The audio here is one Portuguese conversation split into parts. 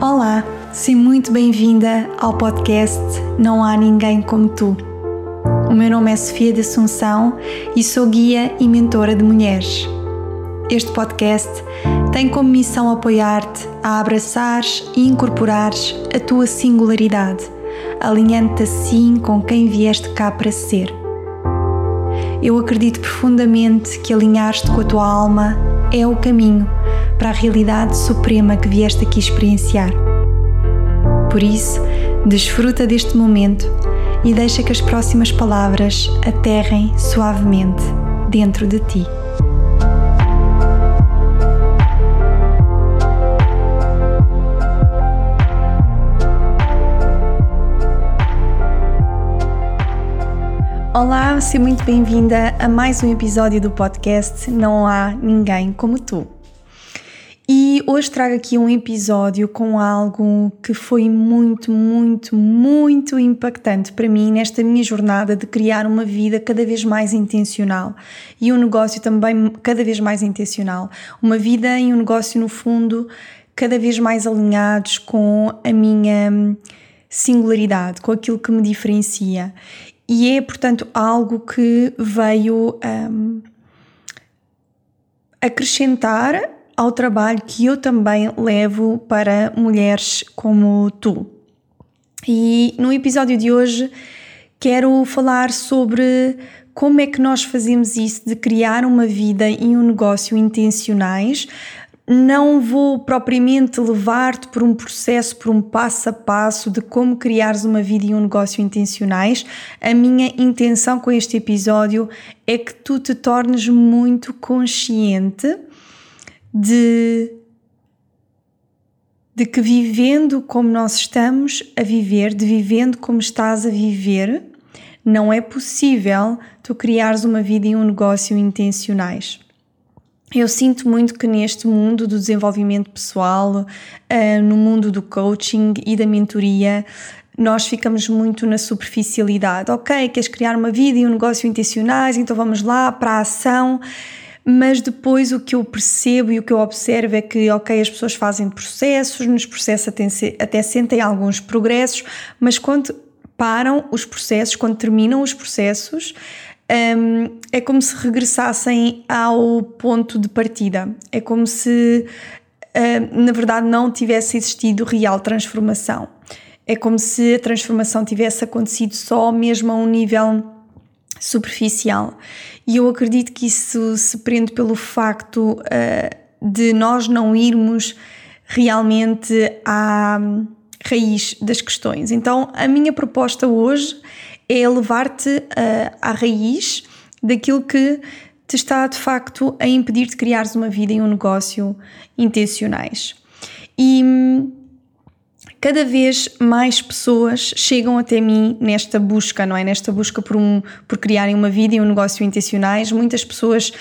Olá, seja muito bem-vinda ao podcast Não Há Ninguém Como Tu. O meu nome é Sofia de Assunção e sou guia e mentora de mulheres. Este podcast tem como missão apoiar-te a abraçares e incorporares a tua singularidade, alinhando-te assim com quem vieste cá para ser. Eu acredito profundamente que alinhar-te com a tua alma é o caminho para a realidade suprema que vieste aqui experienciar. Por isso, desfruta deste momento e deixa que as próximas palavras aterrem suavemente dentro de ti. Olá, seja muito bem-vinda a mais um episódio do podcast Não Há Ninguém Como Tu. E hoje trago aqui um episódio com algo que foi muito, muito, muito impactante para mim nesta minha jornada de criar uma vida cada vez mais intencional e um negócio também cada vez mais intencional. Uma vida e um negócio, no fundo, cada vez mais alinhados com a minha singularidade, com aquilo que me diferencia. E é, portanto, algo que veio um, acrescentar ao trabalho que eu também levo para mulheres como tu. E no episódio de hoje quero falar sobre como é que nós fazemos isso de criar uma vida e um negócio intencionais. Não vou propriamente levar-te por um processo, por um passo a passo de como criares uma vida e um negócio intencionais. A minha intenção com este episódio é que tu te tornes muito consciente de, de que vivendo como nós estamos a viver, de vivendo como estás a viver, não é possível tu criares uma vida e um negócio intencionais. Eu sinto muito que neste mundo do desenvolvimento pessoal, uh, no mundo do coaching e da mentoria, nós ficamos muito na superficialidade. Ok, queres criar uma vida e um negócio intencionais, então vamos lá para a ação mas depois o que eu percebo e o que eu observo é que, ok, as pessoas fazem processos, nos processos até, até sentem alguns progressos, mas quando param os processos, quando terminam os processos, um, é como se regressassem ao ponto de partida. É como se, um, na verdade, não tivesse existido real transformação. É como se a transformação tivesse acontecido só mesmo a um nível superficial. E eu acredito que isso se prende pelo facto uh, de nós não irmos realmente à raiz das questões. Então, a minha proposta hoje é levar-te uh, à raiz daquilo que te está de facto a impedir de criares uma vida e um negócio intencionais. E hum, cada vez mais pessoas chegam até mim nesta busca, não é? Nesta busca por, um, por criarem uma vida e um negócio intencionais. Muitas pessoas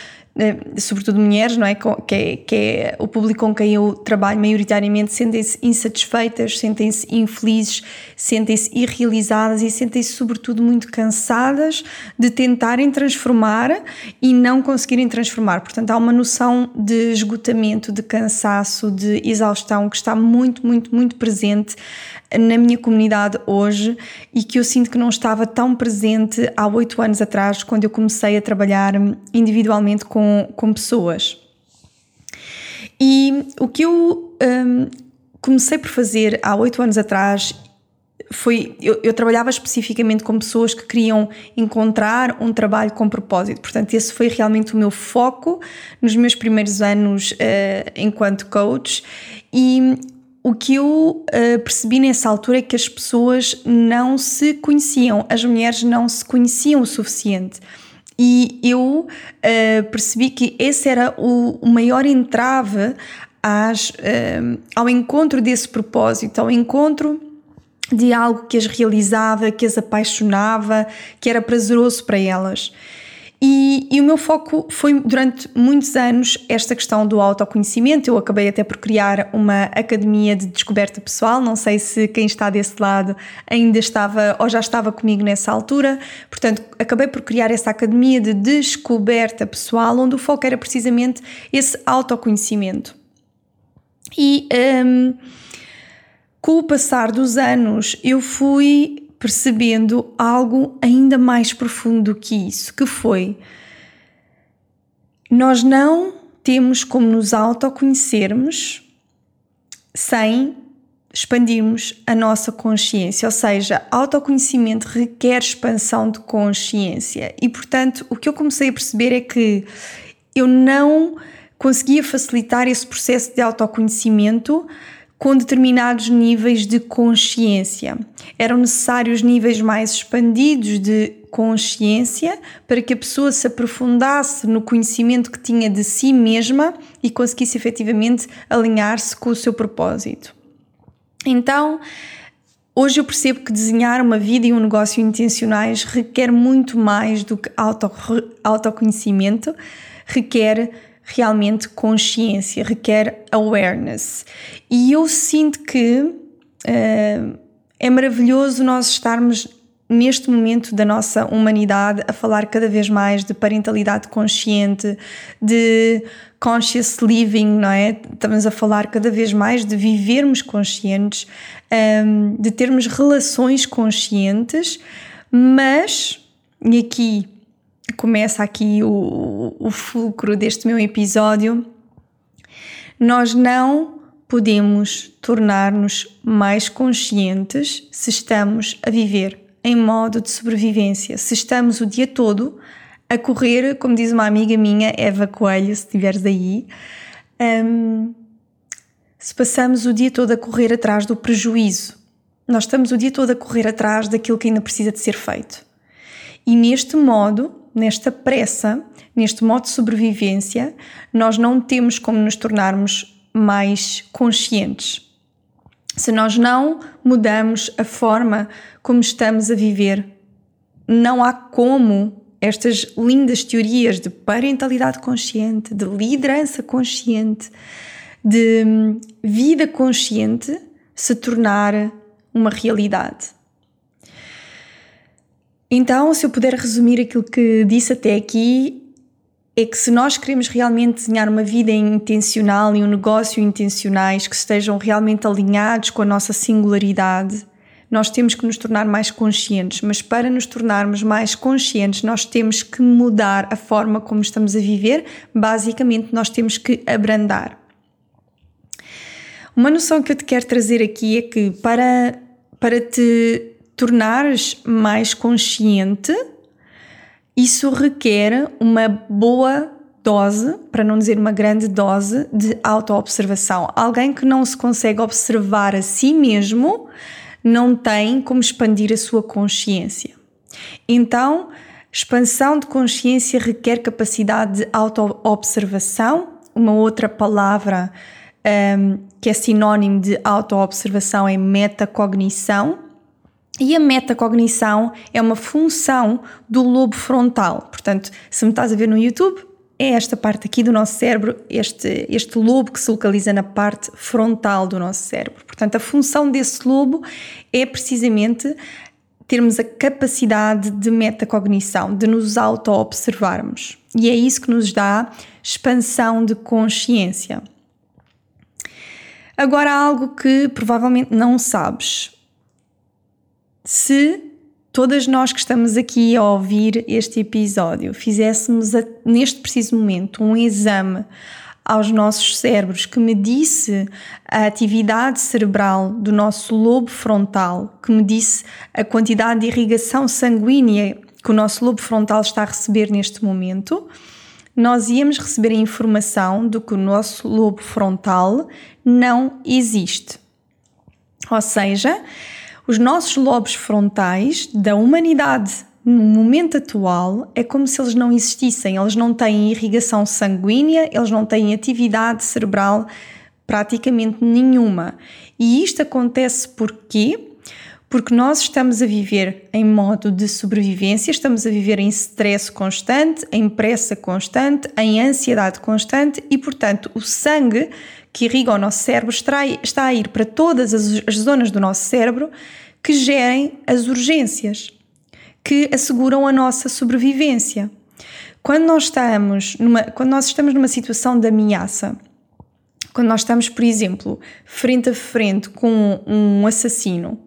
sobretudo mulheres, não é? Que é, que é o público com quem eu trabalho maioritariamente, sentem-se insatisfeitas, sentem-se infelizes, sentem-se irrealizadas e sentem-se, sobretudo, muito cansadas de tentarem transformar e não conseguirem transformar. Portanto, há uma noção de esgotamento, de cansaço, de exaustão que está muito, muito, muito presente na minha comunidade hoje e que eu sinto que não estava tão presente há oito anos atrás, quando eu comecei a trabalhar individualmente com, com pessoas. E o que eu um, comecei por fazer há oito anos atrás foi eu, eu, trabalhava especificamente com pessoas que queriam encontrar um trabalho com propósito. Portanto, esse foi realmente o meu foco nos meus primeiros anos uh, enquanto coach. E o que eu uh, percebi nessa altura é que as pessoas não se conheciam, as mulheres não se conheciam o suficiente. E eu uh, percebi que esse era o, o maior entrave às, uh, ao encontro desse propósito, ao encontro de algo que as realizava, que as apaixonava, que era prazeroso para elas. E, e, o meu foco foi durante muitos anos esta questão do autoconhecimento. Eu acabei até por criar uma academia de descoberta pessoal. Não sei se quem está desse lado ainda estava ou já estava comigo nessa altura. Portanto, acabei por criar essa academia de descoberta pessoal, onde o foco era precisamente esse autoconhecimento. E. Um, com o passar dos anos, eu fui percebendo algo ainda mais profundo do que isso, que foi nós não temos como nos autoconhecermos sem expandirmos a nossa consciência, ou seja, autoconhecimento requer expansão de consciência. E portanto, o que eu comecei a perceber é que eu não conseguia facilitar esse processo de autoconhecimento com determinados níveis de consciência. Eram necessários níveis mais expandidos de consciência para que a pessoa se aprofundasse no conhecimento que tinha de si mesma e conseguisse efetivamente alinhar-se com o seu propósito. Então, hoje eu percebo que desenhar uma vida e um negócio intencionais requer muito mais do que auto, autoconhecimento, requer realmente consciência, requer awareness. E eu sinto que uh, é maravilhoso nós estarmos neste momento da nossa humanidade a falar cada vez mais de parentalidade consciente, de conscious living, não é? Estamos a falar cada vez mais de vivermos conscientes, um, de termos relações conscientes, mas, e aqui começa aqui o, o fulcro deste meu episódio, nós não podemos tornar-nos mais conscientes se estamos a viver em modo de sobrevivência. Se estamos o dia todo a correr, como diz uma amiga minha, Eva Coelho, se estiveres aí, um, se passamos o dia todo a correr atrás do prejuízo, nós estamos o dia todo a correr atrás daquilo que ainda precisa de ser feito. E neste modo, nesta pressa, neste modo de sobrevivência, nós não temos como nos tornarmos mais conscientes. Se nós não mudamos a forma como estamos a viver, não há como estas lindas teorias de parentalidade consciente, de liderança consciente, de hum, vida consciente se tornar uma realidade. Então, se eu puder resumir aquilo que disse até aqui, é que se nós queremos realmente desenhar uma vida intencional e um negócio intencionais que estejam realmente alinhados com a nossa singularidade, nós temos que nos tornar mais conscientes. Mas para nos tornarmos mais conscientes, nós temos que mudar a forma como estamos a viver. Basicamente, nós temos que abrandar. Uma noção que eu te quero trazer aqui é que para, para te tornares mais consciente, isso requer uma boa dose, para não dizer uma grande dose, de autoobservação. Alguém que não se consegue observar a si mesmo não tem como expandir a sua consciência. Então, expansão de consciência requer capacidade de autoobservação. Uma outra palavra um, que é sinónimo de autoobservação é metacognição e a metacognição é uma função do lobo frontal. Portanto, se me estás a ver no YouTube, é esta parte aqui do nosso cérebro, este, este lobo que se localiza na parte frontal do nosso cérebro. Portanto, a função desse lobo é precisamente termos a capacidade de metacognição, de nos auto-observarmos. E é isso que nos dá expansão de consciência. Agora, algo que provavelmente não sabes se todas nós que estamos aqui a ouvir este episódio fizéssemos a, neste preciso momento um exame aos nossos cérebros que medisse a atividade cerebral do nosso lobo frontal, que medisse a quantidade de irrigação sanguínea que o nosso lobo frontal está a receber neste momento, nós íamos receber a informação de que o nosso lobo frontal não existe. Ou seja, os nossos lobos frontais da humanidade no momento atual é como se eles não existissem, eles não têm irrigação sanguínea, eles não têm atividade cerebral praticamente nenhuma. E isto acontece porquê? Porque nós estamos a viver em modo de sobrevivência, estamos a viver em stress constante, em pressa constante, em ansiedade constante e, portanto, o sangue que irriga o nosso cérebro está a ir para todas as, as zonas do nosso cérebro que gerem as urgências, que asseguram a nossa sobrevivência. Quando nós estamos numa, quando nós estamos numa situação de ameaça, quando nós estamos, por exemplo, frente a frente com um assassino,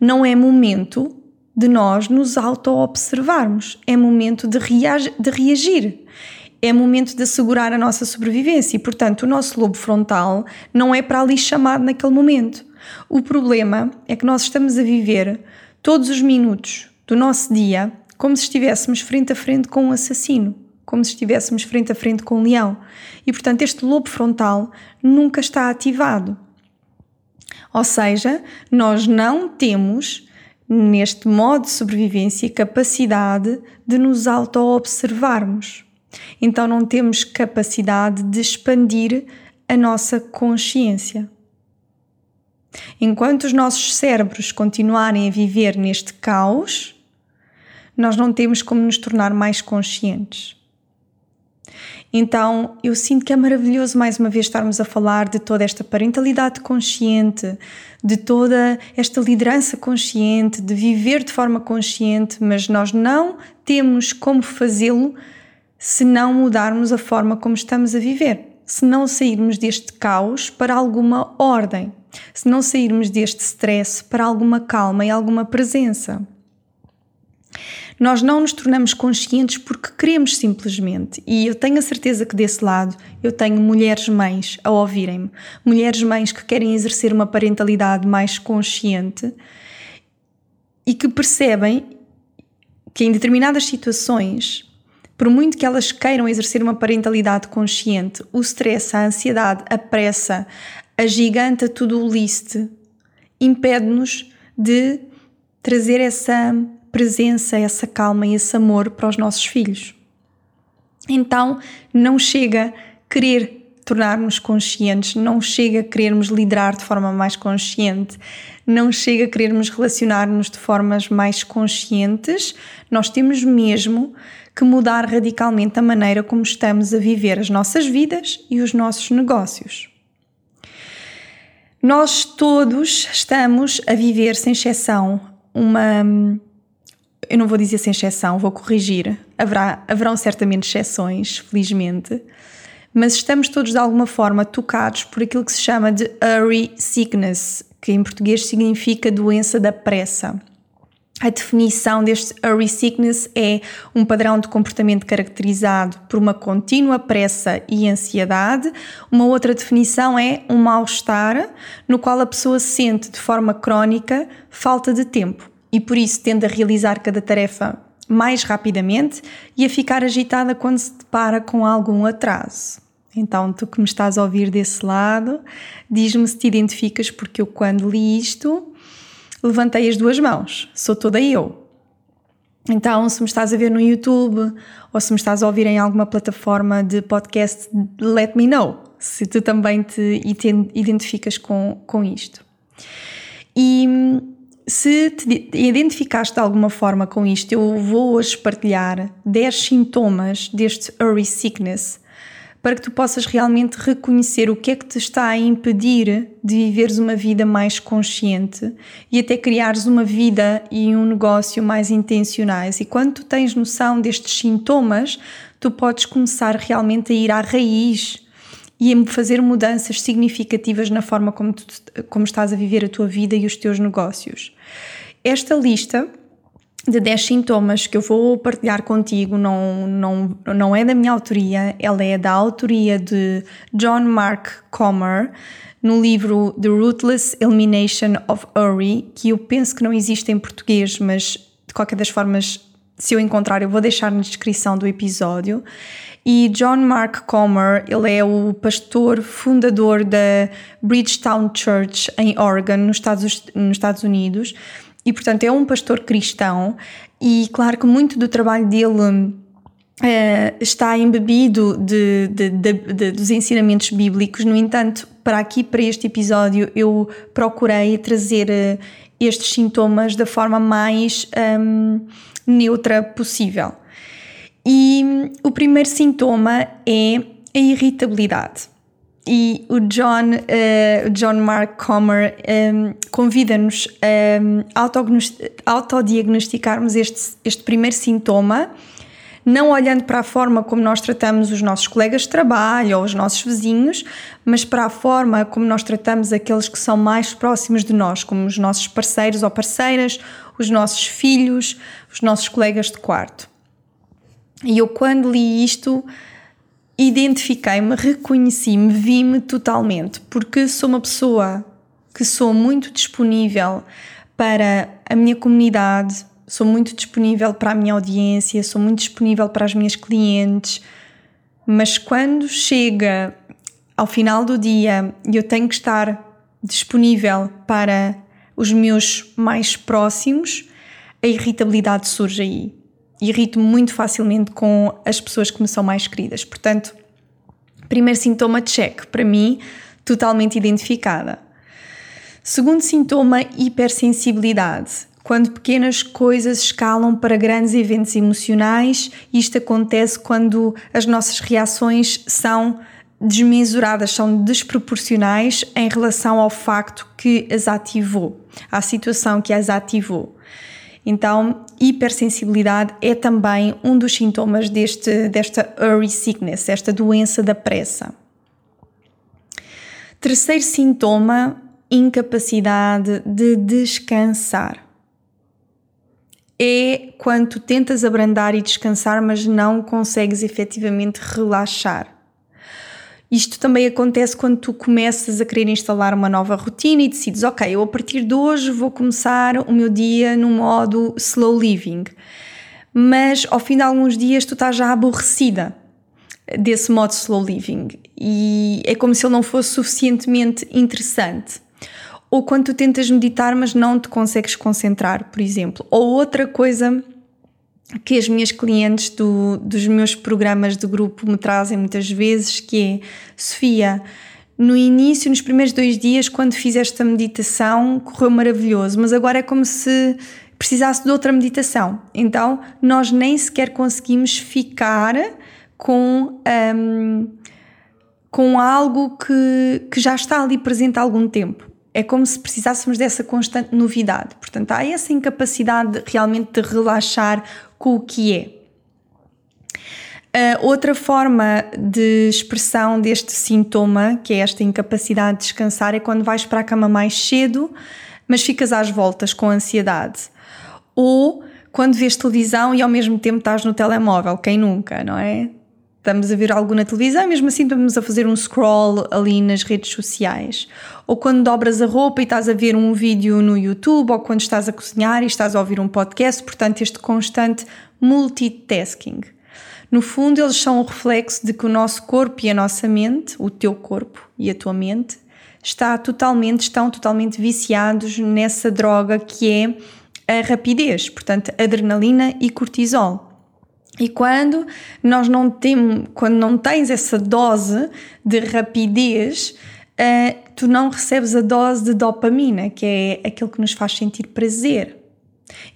não é momento de nós nos auto-observarmos, é momento de, de reagir, é momento de assegurar a nossa sobrevivência e, portanto, o nosso lobo frontal não é para ali chamado naquele momento. O problema é que nós estamos a viver todos os minutos do nosso dia como se estivéssemos frente a frente com um assassino, como se estivéssemos frente a frente com um leão. E, portanto, este lobo frontal nunca está ativado. Ou seja, nós não temos, neste modo de sobrevivência, capacidade de nos auto-observarmos. Então, não temos capacidade de expandir a nossa consciência. Enquanto os nossos cérebros continuarem a viver neste caos, nós não temos como nos tornar mais conscientes. Então, eu sinto que é maravilhoso mais uma vez estarmos a falar de toda esta parentalidade consciente, de toda esta liderança consciente, de viver de forma consciente, mas nós não temos como fazê-lo se não mudarmos a forma como estamos a viver, se não sairmos deste caos para alguma ordem, se não sairmos deste stress para alguma calma e alguma presença. Nós não nos tornamos conscientes porque queremos simplesmente. E eu tenho a certeza que desse lado eu tenho mulheres mães a ouvirem-me, mulheres mães que querem exercer uma parentalidade mais consciente e que percebem que em determinadas situações, por muito que elas queiram exercer uma parentalidade consciente, o stress, a ansiedade, a pressa, a gigante to-do list impede-nos de trazer essa presença, essa calma e esse amor para os nossos filhos. Então, não chega querer tornar-nos conscientes, não chega querermos liderar de forma mais consciente, não chega querermos relacionar-nos de formas mais conscientes, nós temos mesmo que mudar radicalmente a maneira como estamos a viver as nossas vidas e os nossos negócios. Nós todos estamos a viver, sem exceção, uma eu não vou dizer sem exceção, vou corrigir. Haverá, haverão certamente exceções, felizmente, mas estamos todos de alguma forma tocados por aquilo que se chama de hurry sickness, que em português significa doença da pressa. A definição deste hurry sickness é um padrão de comportamento caracterizado por uma contínua pressa e ansiedade. Uma outra definição é um mal-estar no qual a pessoa sente de forma crónica falta de tempo e por isso tende a realizar cada tarefa mais rapidamente e a ficar agitada quando se depara com algum atraso. Então, tu que me estás a ouvir desse lado, diz-me se te identificas, porque eu, quando li isto, levantei as duas mãos, sou toda eu. Então, se me estás a ver no YouTube ou se me estás a ouvir em alguma plataforma de podcast, let me know se tu também te identificas com, com isto. E se te identificaste de alguma forma com isto, eu vou hoje partilhar 10 sintomas deste hurry sickness para que tu possas realmente reconhecer o que é que te está a impedir de viveres uma vida mais consciente e até criares uma vida e um negócio mais intencionais. E quando tu tens noção destes sintomas, tu podes começar realmente a ir à raiz e a fazer mudanças significativas na forma como, tu, como estás a viver a tua vida e os teus negócios. Esta lista de 10 sintomas que eu vou partilhar contigo não, não, não é da minha autoria, ela é da autoria de John Mark Comer no livro The Ruthless Elimination of Hurry, que eu penso que não existe em português, mas de qualquer das formas, se eu encontrar, eu vou deixar na descrição do episódio. E John Mark Comer, ele é o pastor fundador da Bridgetown Church em Oregon, nos Estados, nos Estados Unidos. E, portanto, é um pastor cristão. E, claro que muito do trabalho dele Uh, está embebido de, de, de, dos ensinamentos bíblicos. No entanto, para aqui, para este episódio, eu procurei trazer uh, estes sintomas da forma mais um, neutra possível. E o primeiro sintoma é a irritabilidade. E o John, uh, John Mark Comer um, ehm, convida-nos a autodiagnosticarmos este, este primeiro sintoma não olhando para a forma como nós tratamos os nossos colegas de trabalho ou os nossos vizinhos, mas para a forma como nós tratamos aqueles que são mais próximos de nós, como os nossos parceiros ou parceiras, os nossos filhos, os nossos colegas de quarto. E eu, quando li isto, identifiquei-me, reconheci-me, vi-me totalmente, porque sou uma pessoa que sou muito disponível para a minha comunidade, sou muito disponível para a minha audiência, sou muito disponível para as minhas clientes, mas quando chega ao final do dia e eu tenho que estar disponível para os meus mais próximos, a irritabilidade surge aí irrito muito facilmente com as pessoas que me são mais queridas. Portanto, primeiro sintoma, check, para mim, totalmente identificada. Segundo sintoma, hipersensibilidade. Quando pequenas coisas escalam para grandes eventos emocionais, isto acontece quando as nossas reações são desmesuradas, são desproporcionais em relação ao facto que as ativou, à situação que as ativou. Então, hipersensibilidade é também um dos sintomas deste, desta hurry sickness, esta doença da pressa. Terceiro sintoma, incapacidade de descansar. É quando tentas abrandar e descansar, mas não consegues efetivamente relaxar. Isto também acontece quando tu começas a querer instalar uma nova rotina e decides, ok, eu a partir de hoje vou começar o meu dia no modo slow living. Mas ao fim de alguns dias tu estás já aborrecida desse modo slow living e é como se ele não fosse suficientemente interessante. Ou quando tu tentas meditar, mas não te consegues concentrar, por exemplo. Ou outra coisa que as minhas clientes do, dos meus programas de grupo me trazem muitas vezes, que é Sofia, no início, nos primeiros dois dias, quando fiz esta meditação, correu maravilhoso, mas agora é como se precisasse de outra meditação. Então, nós nem sequer conseguimos ficar com, um, com algo que, que já está ali presente há algum tempo. É como se precisássemos dessa constante novidade. Portanto, há essa incapacidade realmente de relaxar com o que é. Uh, outra forma de expressão deste sintoma, que é esta incapacidade de descansar, é quando vais para a cama mais cedo, mas ficas às voltas com ansiedade. Ou quando vês televisão e ao mesmo tempo estás no telemóvel, quem nunca, não é? Estamos a ver algo na televisão mesmo assim estamos a fazer um scroll ali nas redes sociais. Ou quando dobras a roupa e estás a ver um vídeo no YouTube, ou quando estás a cozinhar e estás a ouvir um podcast, portanto, este constante multitasking. No fundo, eles são o reflexo de que o nosso corpo e a nossa mente, o teu corpo e a tua mente, está totalmente, estão totalmente viciados nessa droga que é a rapidez, portanto, adrenalina e cortisol. E quando nós não temos, quando não tens essa dose de rapidez, uh, tu não recebes a dose de dopamina, que é aquilo que nos faz sentir prazer.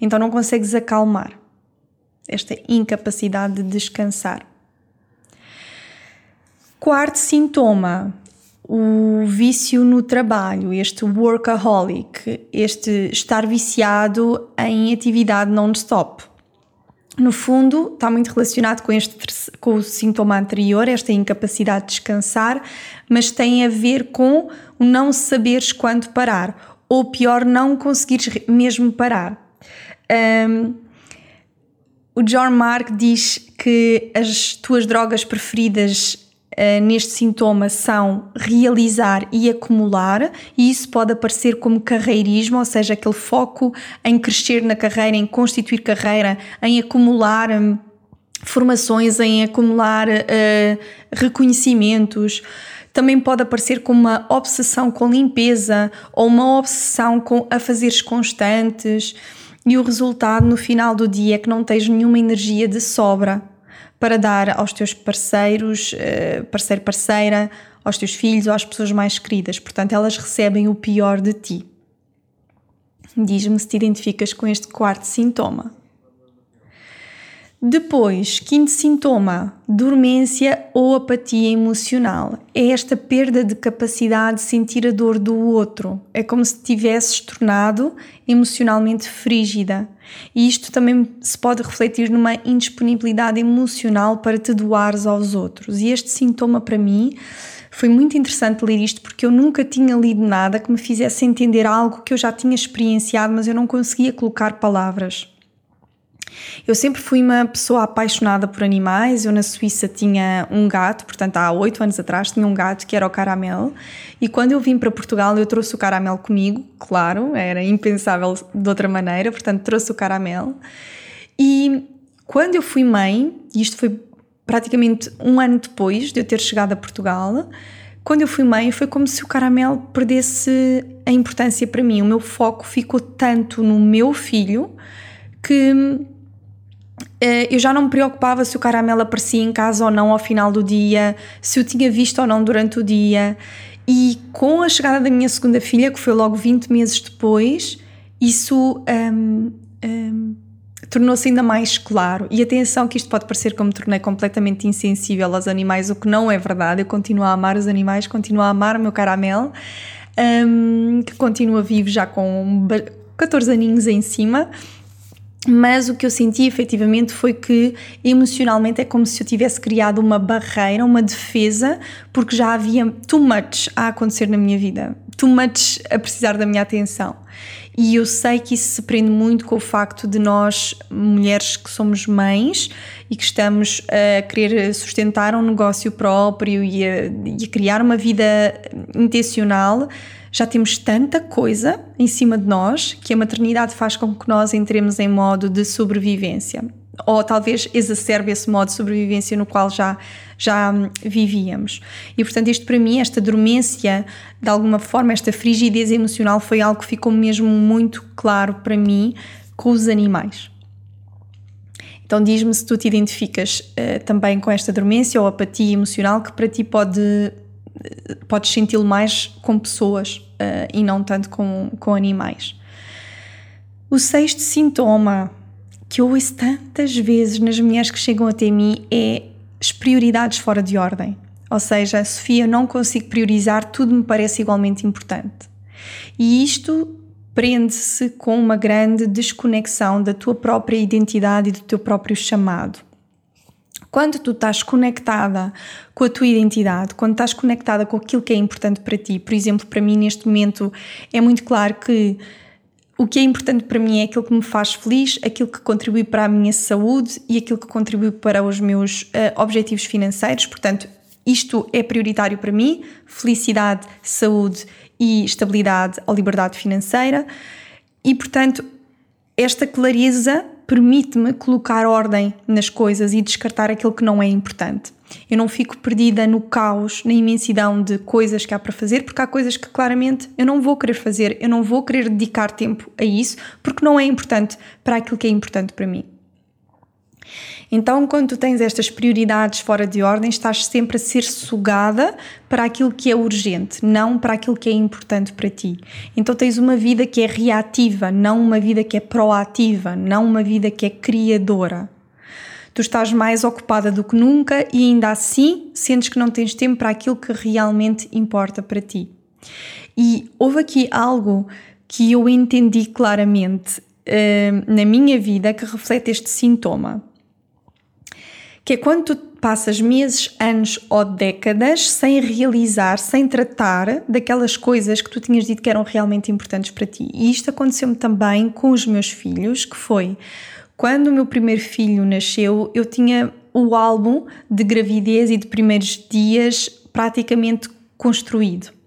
Então não consegues acalmar esta incapacidade de descansar. Quarto sintoma, o vício no trabalho, este workaholic, este estar viciado em atividade non-stop no fundo, está muito relacionado com, este, com o sintoma anterior, esta incapacidade de descansar, mas tem a ver com o não saberes quando parar, ou pior, não conseguires mesmo parar. Um, o John Mark diz que as tuas drogas preferidas uh, neste sintoma são realizar e acumular, e isso pode aparecer como carreirismo, ou seja, aquele foco em crescer na carreira, em constituir carreira, em acumular um, formações, em acumular uh, reconhecimentos. Também pode aparecer como uma obsessão com limpeza ou uma obsessão com afazeres constantes e o resultado no final do dia é que não tens nenhuma energia de sobra para dar aos teus parceiros, eh, parceiro, parceira, aos teus filhos ou às pessoas mais queridas. Portanto, elas recebem o pior de ti. Diz-me se te identificas com este quarto sintoma. Depois, quinto sintoma, dormência ou apatia emocional. É esta perda de capacidade de sentir a dor do outro. É como se tivesses tornado emocionalmente frígida. E isto também se pode refletir numa indisponibilidade emocional para te doares aos outros. E este sintoma para mim foi muito interessante ler isto porque eu nunca tinha lido nada que me fizesse entender algo que eu já tinha experienciado, mas eu não conseguia colocar palavras. Eu sempre fui uma pessoa apaixonada por animais. Eu na Suíça tinha um gato, portanto há oito anos atrás tinha um gato que era o Caramel. E quando eu vim para Portugal eu trouxe o Caramel comigo, claro, era impensável de outra maneira, portanto trouxe o Caramel. E quando eu fui mãe, e isto foi praticamente um ano depois de eu ter chegado a Portugal, quando eu fui mãe foi como se o caramelo perdesse a importância para mim. O meu foco ficou tanto no meu filho que eu já não me preocupava se o caramelo aparecia em casa ou não ao final do dia, se o tinha visto ou não durante o dia. E com a chegada da minha segunda filha, que foi logo 20 meses depois, isso um, um, tornou-se ainda mais claro. E atenção, que isto pode parecer que eu me tornei completamente insensível aos animais, o que não é verdade. Eu continuo a amar os animais, continuo a amar o meu caramelo, um, que continua vivo já com 14 aninhos em cima mas o que eu senti efetivamente foi que emocionalmente é como se eu tivesse criado uma barreira, uma defesa, porque já havia too much a acontecer na minha vida, too much a precisar da minha atenção. E eu sei que isso se prende muito com o facto de nós, mulheres que somos mães e que estamos a querer sustentar um negócio próprio e a, e a criar uma vida intencional, já temos tanta coisa em cima de nós que a maternidade faz com que nós entremos em modo de sobrevivência. Ou talvez exacerbe esse modo de sobrevivência no qual já, já hum, vivíamos. E portanto, isto para mim, esta dormência, de alguma forma, esta frigidez emocional foi algo que ficou mesmo muito claro para mim com os animais. Então diz-me se tu te identificas uh, também com esta dormência ou apatia emocional que para ti pode podes senti-lo mais com pessoas uh, e não tanto com, com animais. O sexto sintoma que eu ouço tantas vezes nas mulheres que chegam até mim é as prioridades fora de ordem. Ou seja, Sofia, não consigo priorizar, tudo me parece igualmente importante. E isto prende-se com uma grande desconexão da tua própria identidade e do teu próprio chamado. Quando tu estás conectada com a tua identidade, quando estás conectada com aquilo que é importante para ti, por exemplo, para mim neste momento é muito claro que o que é importante para mim é aquilo que me faz feliz, aquilo que contribui para a minha saúde e aquilo que contribui para os meus uh, objetivos financeiros. Portanto, isto é prioritário para mim: felicidade, saúde e estabilidade ou liberdade financeira. E, portanto, esta clareza permite-me colocar ordem nas coisas e descartar aquilo que não é importante. Eu não fico perdida no caos, na imensidão de coisas que há para fazer, porque há coisas que claramente eu não vou querer fazer, eu não vou querer dedicar tempo a isso, porque não é importante para aquilo que é importante para mim. Então, quando tu tens estas prioridades fora de ordem, estás sempre a ser sugada para aquilo que é urgente, não para aquilo que é importante para ti. Então, tens uma vida que é reativa, não uma vida que é proativa, não uma vida que é criadora. Tu estás mais ocupada do que nunca e ainda assim sentes que não tens tempo para aquilo que realmente importa para ti. E houve aqui algo que eu entendi claramente uh, na minha vida que reflete este sintoma que é quando tu passas meses, anos ou décadas sem realizar, sem tratar daquelas coisas que tu tinhas dito que eram realmente importantes para ti. E isto aconteceu-me também com os meus filhos, que foi quando o meu primeiro filho nasceu, eu tinha o álbum de gravidez e de primeiros dias praticamente construído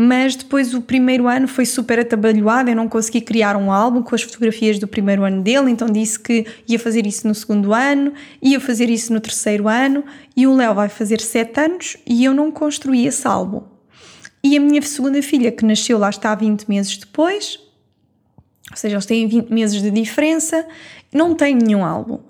mas depois o primeiro ano foi super atabalhoado, eu não consegui criar um álbum com as fotografias do primeiro ano dele, então disse que ia fazer isso no segundo ano, ia fazer isso no terceiro ano, e o Léo vai fazer sete anos e eu não construí esse álbum. E a minha segunda filha, que nasceu lá está 20 meses depois, ou seja, eles têm 20 meses de diferença, não tem nenhum álbum.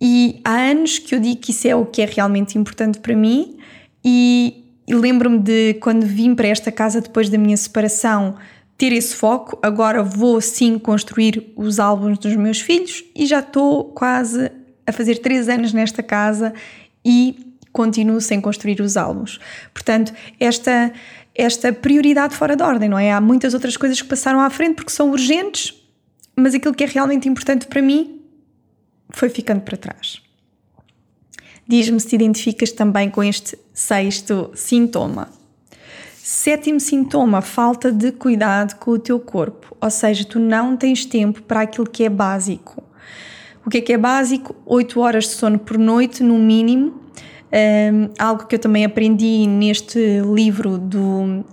E há anos que eu digo que isso é o que é realmente importante para mim, e e lembro-me de quando vim para esta casa depois da minha separação ter esse foco. Agora vou sim construir os álbuns dos meus filhos e já estou quase a fazer três anos nesta casa e continuo sem construir os álbuns. Portanto, esta, esta prioridade fora de ordem, não é? Há muitas outras coisas que passaram à frente porque são urgentes, mas aquilo que é realmente importante para mim foi ficando para trás. Diz-me se te identificas também com este sexto sintoma. Sétimo sintoma, falta de cuidado com o teu corpo, ou seja, tu não tens tempo para aquilo que é básico. O que é que é básico? 8 horas de sono por noite, no mínimo. Um, algo que eu também aprendi neste livro do uh,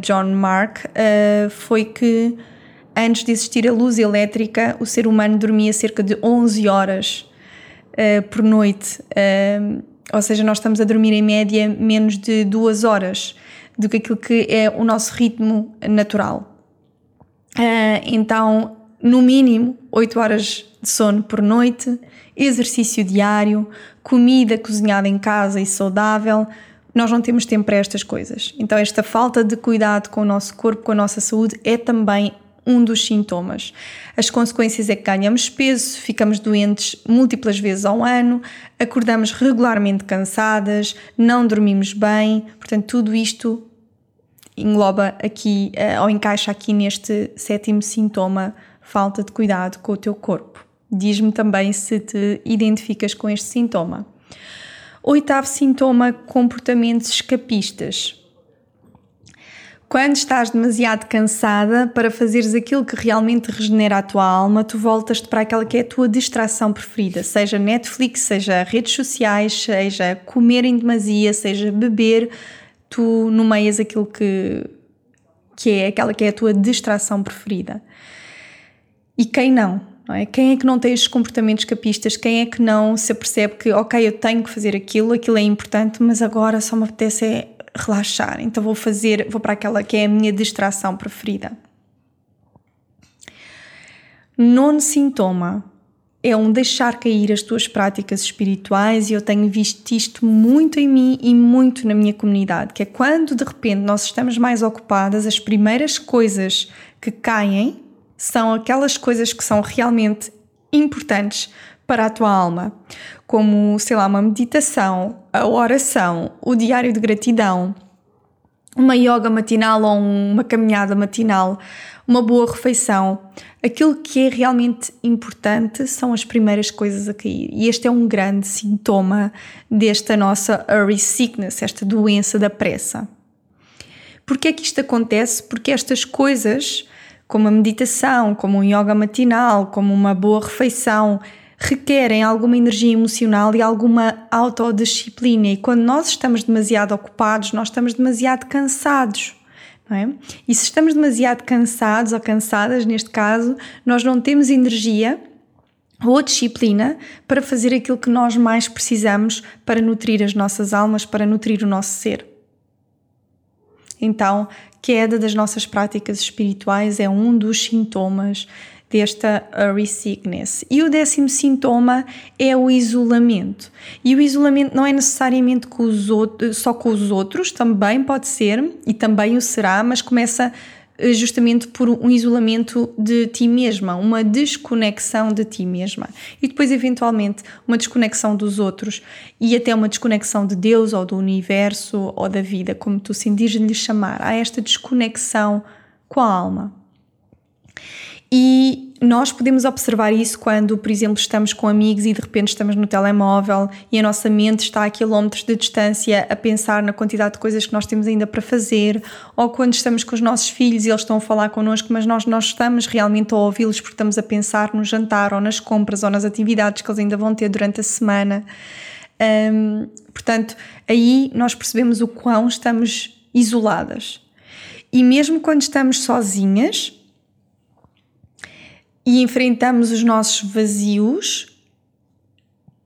John Mark uh, foi que antes de existir a luz elétrica, o ser humano dormia cerca de 11 horas uh, por noite. ou seja, nós estamos a dormir em média menos de 2 horas do que aquilo que é o nosso ritmo natural. então, no mínimo, 8 horas de sono por noite, exercício diário, comida cozinhada em casa e saudável. Nós não temos tempo para estas coisas. Então, esta falta de cuidado com o nosso corpo, com a nossa saúde, é também um dos sintomas. As consequências é que ganhamos peso, ficamos doentes múltiplas vezes ao ano, acordamos regularmente cansadas, não dormimos bem, portanto, tudo isto engloba aqui, eh, ou encaixa aqui neste sétimo sintoma falta de cuidado com o teu corpo. Diz-me também se te identificas com este sintoma. Oitavo sintoma: comportamentos escapistas. Quando estás demasiado cansada para fazeres aquilo que realmente regenera a tua alma, tu voltas-te para aquela que é a tua distração preferida, seja Netflix, seja redes sociais, seja comer em demasia, seja beber, tu nomeias aquilo que, que é aquela que é a tua distração preferida. E quem não? não é? Quem é que não tem estes comportamentos capistas? Quem é que não se apercebe que, ok, eu tenho que fazer aquilo, aquilo é importante, mas agora só me apetece é relaxar, então vou fazer, vou para aquela que é a minha distração preferida. Nono sintoma é um deixar cair as tuas práticas espirituais e eu tenho visto isto muito em mim e muito na minha comunidade, que é quando de repente nós estamos mais ocupadas, as primeiras coisas que caem são aquelas coisas que são realmente importantes para a tua alma, como, sei lá, uma meditação, a oração, o diário de gratidão, uma yoga matinal ou uma caminhada matinal, uma boa refeição. Aquilo que é realmente importante são as primeiras coisas a cair. E este é um grande sintoma desta nossa hurry sickness, esta doença da pressa. Porquê é que isto acontece? Porque estas coisas como a meditação, como um yoga matinal, como uma boa refeição, requerem alguma energia emocional e alguma autodisciplina. E quando nós estamos demasiado ocupados, nós estamos demasiado cansados. É? E se estamos demasiado cansados ou cansadas, neste caso, nós não temos energia ou disciplina para fazer aquilo que nós mais precisamos para nutrir as nossas almas, para nutrir o nosso ser. Então, queda das nossas práticas espirituais é um dos sintomas desta hurry sickness. E o décimo sintoma é o isolamento. E o isolamento não é necessariamente com os outros, só com os outros, também pode ser, e também o será, mas começa eh, justamente por um isolamento de ti mesma, uma desconexão de ti mesma e depois eventualmente uma desconexão dos outros e até uma desconexão de Deus ou do universo ou da vida, como tu sentires lhe chamar. Há esta desconexão com a alma. E nós podemos observar isso quando, por exemplo, estamos com amigos e de repente estamos no telemóvel e a nossa mente está a quilómetros de distância a pensar na quantidade de coisas que nós temos ainda para fazer, ou quando estamos com os nossos filhos e eles estão a falar connosco, mas nós não estamos realmente a ouvi-los porque estamos a pensar no jantar ou nas compras ou nas atividades que eles ainda vão ter durante a semana. Um, portanto, aí nós percebemos o quão estamos isoladas. E mesmo quando estamos sozinhas, e enfrentamos os nossos vazios,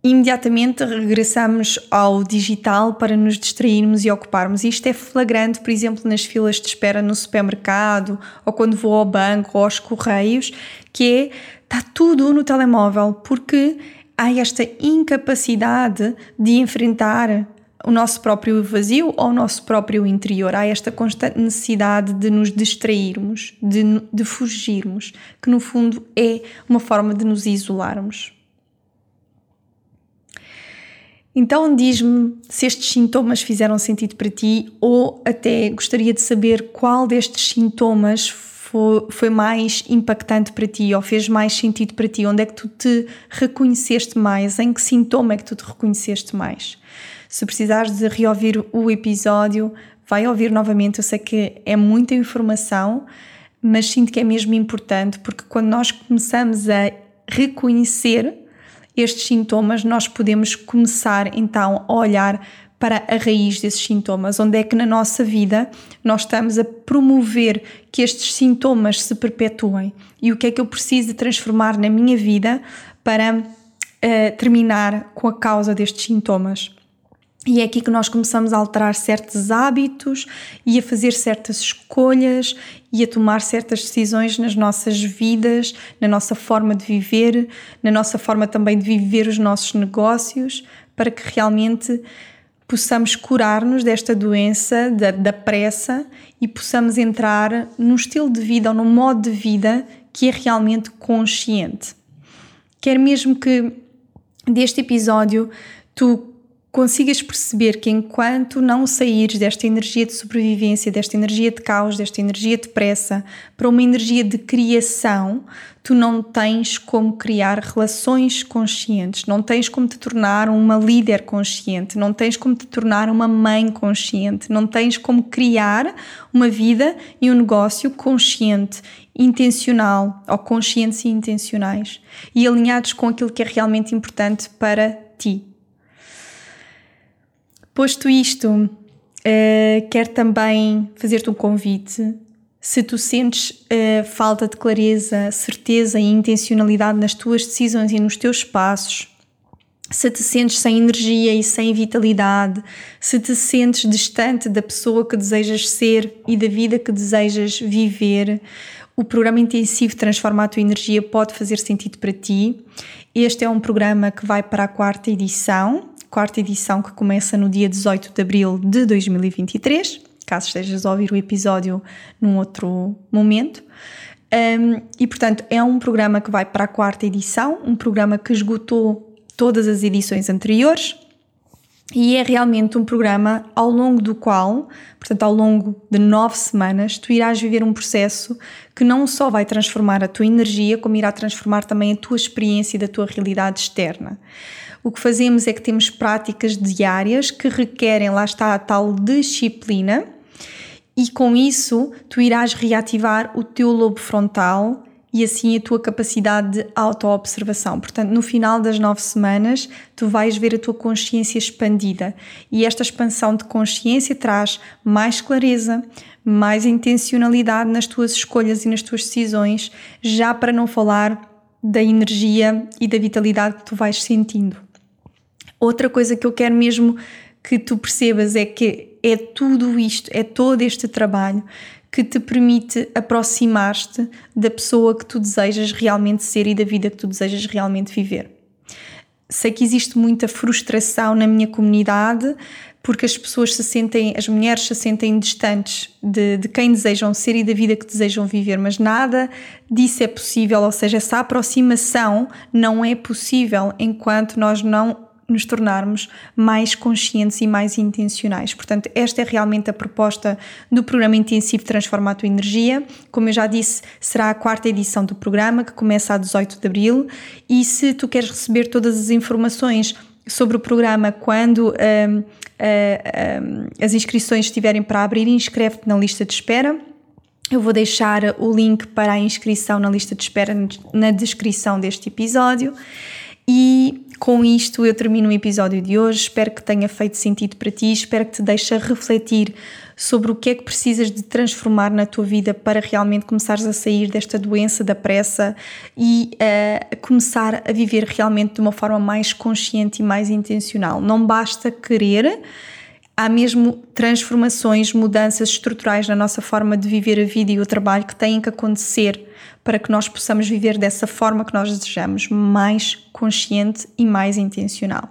imediatamente regressamos ao digital para nos distrairmos e ocuparmos. Isto é flagrante, por exemplo, nas filas de espera no supermercado ou quando vou ao banco ou aos correios, que é está tudo no telemóvel, porque há esta incapacidade de enfrentar o nosso próprio vazio ou o nosso próprio interior. Há esta constante necessidade de nos distrairmos, de, de fugirmos, que no fundo é uma forma de nos isolarmos. Então diz-me se estes sintomas fizeram sentido para ti ou até gostaria de saber qual destes sintomas foi, foi mais impactante para ti ou fez mais sentido para ti? Onde é que tu te reconheceste mais? Em que sintoma é que tu te reconheceste mais? Se precisares de reouvir o episódio, vai ouvir novamente. Eu sei que é muita informação, mas sinto que é mesmo importante porque quando nós começamos a reconhecer estes sintomas, nós podemos começar então a olhar para a raiz desses sintomas, onde é que na nossa vida nós estamos a promover que estes sintomas se perpetuem e o que é que eu preciso de transformar na minha vida para uh, terminar com a causa destes sintomas. E é aqui que nós começamos a alterar certos hábitos e a fazer certas escolhas e a tomar certas decisões nas nossas vidas, na nossa forma de viver, na nossa forma também de viver os nossos negócios, para que realmente possamos curar-nos desta doença, da, da pressa e possamos entrar num estilo de vida ou num modo de vida que é realmente consciente. Quero mesmo que deste episódio tu consigas perceber que enquanto não saíres desta energia de sobrevivência, desta energia de caos, desta energia de pressa, para uma energia de criação, tu não tens como criar relações conscientes, não tens como te tornar uma líder consciente, não tens como te tornar uma mãe consciente, não tens como criar uma vida e um negócio consciente intencional ou conscientes e intencionais e alinhados com aquilo que é realmente importante para ti. Posto isto, uh, quero também fazer-te um convite. Se tu sentes uh, falta de clareza, certeza e intencionalidade nas tuas decisões e nos teus passos, se te sentes sem energia e sem vitalidade, se te sentes distante da pessoa que desejas ser e da vida que desejas viver, o programa intensivo Transforma a tua energia pode fazer sentido para ti. Este é um programa que vai para a quarta edição quarta edição que começa no dia 18 de abril de 2023, caso estejas a ouvir o episódio num outro momento. Um, e portanto, é um programa que vai para a quarta edição, um programa que esgotou todas as edições anteriores. E é realmente um programa ao longo do qual, portanto, ao longo de nove semanas, tu irás viver um processo que não só vai transformar a tua energia, como irá transformar também a tua experiência da tua realidade externa. O que fazemos é que temos práticas diárias que requerem, lá está, a tal disciplina, e com isso tu irás reativar o teu lobo frontal e assim a tua capacidade de autoobservação. Portanto, no final das nove semanas, tu vais ver a tua consciência expandida e esta expansão de consciência traz mais clareza, mais intencionalidade nas tuas escolhas e nas tuas decisões, já para não falar da energia e da vitalidade que tu vais sentindo. Outra coisa que eu quero mesmo que tu percebas é que é tudo isto, é todo este trabalho que te permite aproximar-te da pessoa que tu desejas realmente ser e da vida que tu desejas realmente viver. Sei que existe muita frustração na minha comunidade porque as pessoas se sentem, as mulheres se sentem distantes de, de quem desejam ser e da vida que desejam viver, mas nada disso é possível, ou seja, essa aproximação não é possível enquanto nós não nos tornarmos mais conscientes e mais intencionais. Portanto, esta é realmente a proposta do programa intensivo Transforma a tua energia. Como eu já disse, será a quarta edição do programa que começa a 18 de abril e se tu queres receber todas as informações sobre o programa quando uh, as inscrições estiverem para abrir, inscreve-te na lista de espera. Eu vou deixar o link para a inscrição na lista de espera na descrição deste episódio. E com isto eu termino o episódio de hoje. Espero que tenha feito sentido para ti, espero que te deixe refletir sobre o que é que precisas de transformar na tua vida para realmente começares a sair desta doença da pressa e uh, começar a viver realmente de uma forma mais consciente e mais intencional. Não basta querer, há mesmo transformações, mudanças estruturais na nossa forma de viver a vida e o trabalho que têm que acontecer para que nós possamos viver dessa forma que nós desejamos, mais consciente e mais intencional.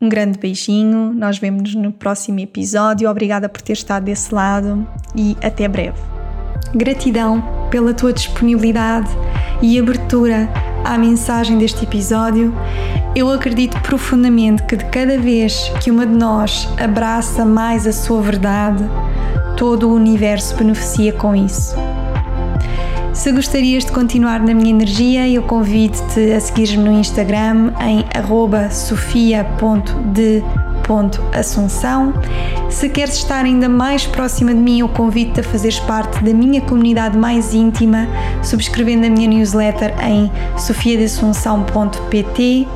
Um grande beijinho, nós vemos-nos no próximo episódio. Obrigada por ter estado desse lado e até breve. Gratidão pela tua disponibilidade e abertura à mensagem deste episódio. Eu acredito profundamente que de cada vez que uma de nós abraça mais a sua verdade, todo o universo beneficia com isso. Se gostarias de continuar na minha energia, eu convido-te a seguir-me no Instagram em sofia.de.assunção. Se queres estar ainda mais próxima de mim, eu convido-te a fazeres parte da minha comunidade mais íntima, subscrevendo a minha newsletter em sofiadeassunção.pt.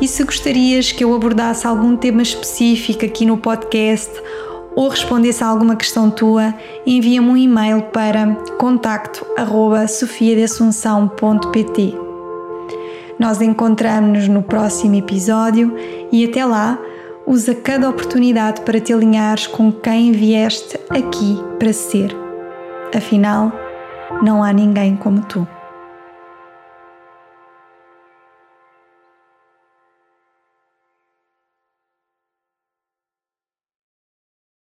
E se gostarias que eu abordasse algum tema específico aqui no podcast ou respondesse a alguma questão tua, envia-me um e-mail para contacto@sofiadeassunção.pt. Nós encontramos-nos no próximo episódio e até lá, usa cada oportunidade para te alinhares com quem vieste aqui para ser. Afinal, não há ninguém como tu.